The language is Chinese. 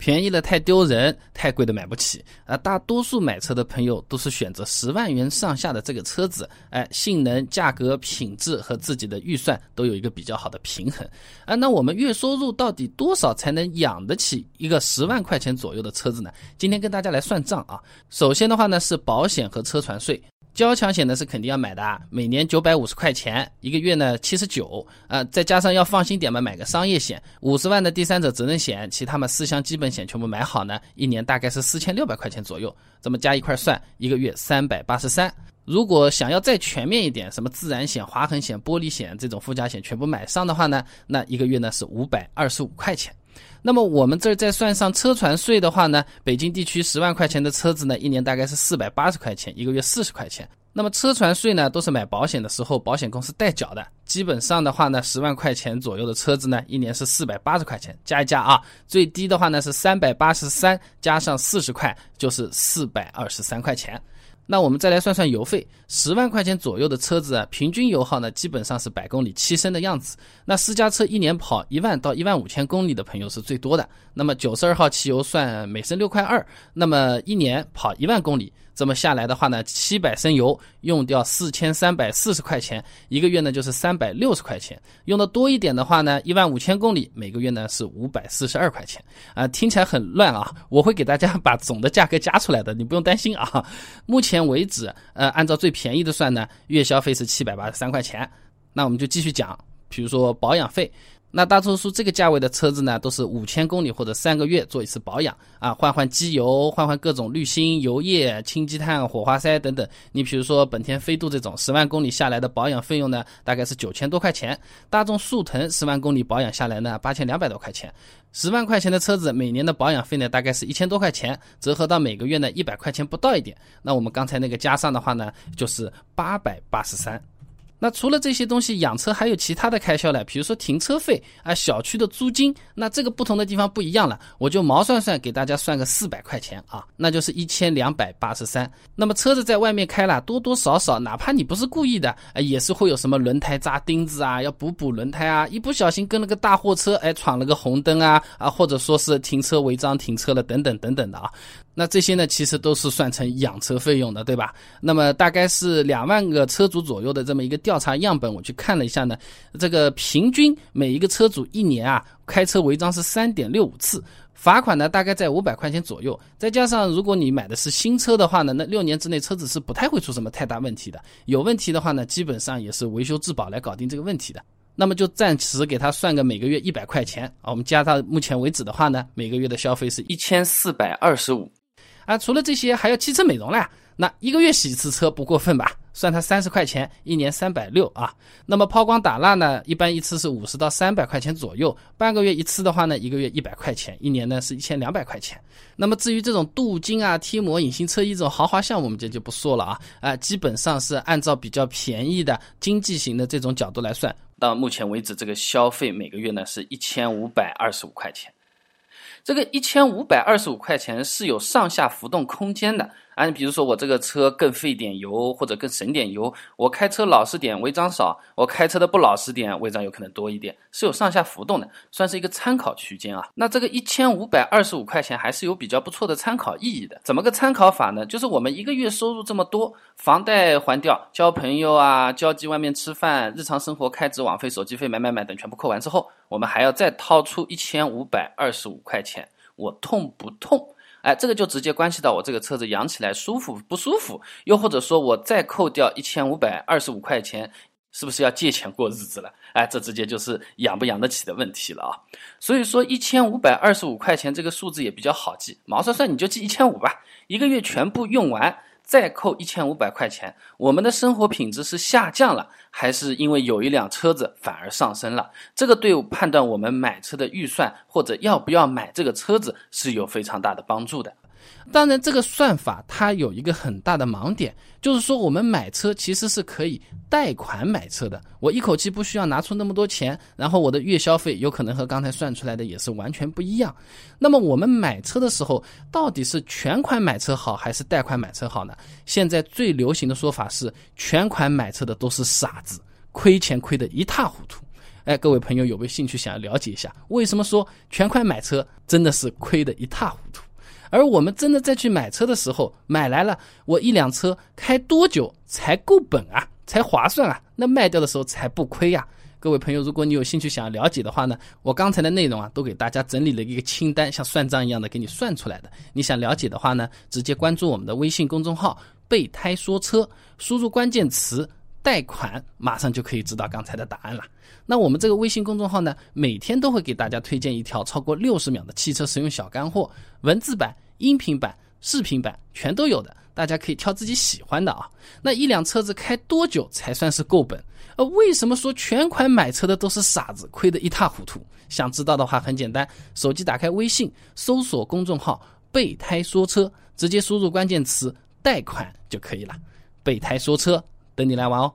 便宜了太丢人，太贵的买不起啊！大多数买车的朋友都是选择十万元上下的这个车子，哎，性能、价格、品质和自己的预算都有一个比较好的平衡啊。那我们月收入到底多少才能养得起一个十万块钱左右的车子呢？今天跟大家来算账啊。首先的话呢是保险和车船税。交强险呢是肯定要买的，每年九百五十块钱，一个月呢七十九，啊，再加上要放心点嘛，买个商业险，五十万的第三者责任险，其他嘛四项基本险全部买好呢，一年大概是四千六百块钱左右，这么加一块算，一个月三百八十三。如果想要再全面一点，什么自然险、划痕险、玻璃险这种附加险全部买上的话呢，那一个月呢是五百二十五块钱。那么我们这儿再算上车船税的话呢，北京地区十万块钱的车子呢，一年大概是四百八十块钱，一个月四十块钱。那么车船税呢，都是买保险的时候保险公司代缴的。基本上的话呢，十万块钱左右的车子呢，一年是四百八十块钱，加一加啊，最低的话呢是三百八十三，加上四十块就是四百二十三块钱。那我们再来算算油费，十万块钱左右的车子啊，平均油耗呢基本上是百公里七升的样子。那私家车一年跑一万到一万五千公里的朋友是最多的。那么九十二号汽油算每升六块二，那么一年跑一万公里。这么下来的话呢，七百升油用掉四千三百四十块钱，一个月呢就是三百六十块钱。用的多一点的话呢，一万五千公里，每个月呢是五百四十二块钱。啊，听起来很乱啊，我会给大家 把总的价格加出来的，你不用担心啊。目前为止，呃，按照最便宜的算呢，月消费是七百八十三块钱。那我们就继续讲，比如说保养费。那大多数这个价位的车子呢，都是五千公里或者三个月做一次保养啊，换换机油，换换各种滤芯、油液、清积碳、火花塞等等。你比如说本田飞度这种十万公里下来的保养费用呢，大概是九千多块钱；大众速腾十万公里保养下来呢，八千两百多块钱。十万块钱的车子每年的保养费呢，大概是一千多块钱，折合到每个月呢一百块钱不到一点。那我们刚才那个加上的话呢，就是八百八十三。那除了这些东西，养车还有其他的开销呢，比如说停车费啊，小区的租金。那这个不同的地方不一样了，我就毛算算给大家算个四百块钱啊，那就是一千两百八十三。那么车子在外面开了，多多少少，哪怕你不是故意的，哎，也是会有什么轮胎扎钉子啊，要补补轮胎啊，一不小心跟了个大货车，哎，闯了个红灯啊，啊，或者说是停车违章停车了，等等等等的啊。那这些呢，其实都是算成养车费用的，对吧？那么大概是两万个车主左右的这么一个调查样本，我去看了一下呢，这个平均每一个车主一年啊开车违章是三点六五次，罚款呢大概在五百块钱左右，再加上如果你买的是新车的话呢，那六年之内车子是不太会出什么太大问题的，有问题的话呢，基本上也是维修质保来搞定这个问题的。那么就暂时给他算个每个月一百块钱啊，我们加到目前为止的话呢，每个月的消费是一千四百二十五。啊，除了这些还要汽车美容啦，那一个月洗一次车不过分吧？算它三十块钱，一年三百六啊。那么抛光打蜡呢，一般一次是五十到三百块钱左右，半个月一次的话呢，一个月一百块钱，一年呢是一千两百块钱。那么至于这种镀金啊、贴膜、隐形车衣这种豪华项目，我们这就不说了啊。啊，基本上是按照比较便宜的经济型的这种角度来算，到目前为止这个消费每个月呢是一千五百二十五块钱。这个一千五百二十五块钱是有上下浮动空间的啊，你比如说我这个车更费点油或者更省点油，我开车老实点违章少，我开车的不老实点违章有可能多一点，是有上下浮动的，算是一个参考区间啊。那这个一千五百二十五块钱还是有比较不错的参考意义的。怎么个参考法呢？就是我们一个月收入这么多，房贷还掉，交朋友啊，交际外面吃饭，日常生活开支、网费、手机费、买买买等全部扣完之后。我们还要再掏出一千五百二十五块钱，我痛不痛？哎，这个就直接关系到我这个车子养起来舒服不舒服，又或者说我再扣掉一千五百二十五块钱，是不是要借钱过日子了？哎，这直接就是养不养得起的问题了啊！所以说一千五百二十五块钱这个数字也比较好记，毛算算你就记一千五吧，一个月全部用完。再扣一千五百块钱，我们的生活品质是下降了，还是因为有一辆车子反而上升了？这个对判断我们买车的预算或者要不要买这个车子是有非常大的帮助的。当然，这个算法它有一个很大的盲点，就是说我们买车其实是可以贷款买车的，我一口气不需要拿出那么多钱，然后我的月消费有可能和刚才算出来的也是完全不一样。那么我们买车的时候，到底是全款买车好还是贷款买车好呢？现在最流行的说法是，全款买车的都是傻子，亏钱亏得一塌糊涂。哎，各位朋友有没有兴趣想要了解一下？为什么说全款买车真的是亏得一塌糊涂？而我们真的再去买车的时候，买来了，我一辆车开多久才够本啊？才划算啊？那卖掉的时候才不亏呀？各位朋友，如果你有兴趣想要了解的话呢，我刚才的内容啊，都给大家整理了一个清单，像算账一样的给你算出来的。你想了解的话呢，直接关注我们的微信公众号“备胎说车”，输入关键词“贷款”，马上就可以知道刚才的答案了。那我们这个微信公众号呢，每天都会给大家推荐一条超过六十秒的汽车实用小干货，文字版、音频版、视频版全都有的。大家可以挑自己喜欢的啊。那一辆车子开多久才算是够本？呃，为什么说全款买车的都是傻子，亏得一塌糊涂？想知道的话很简单，手机打开微信，搜索公众号“备胎说车”，直接输入关键词“贷款”就可以了。备胎说车，等你来玩哦。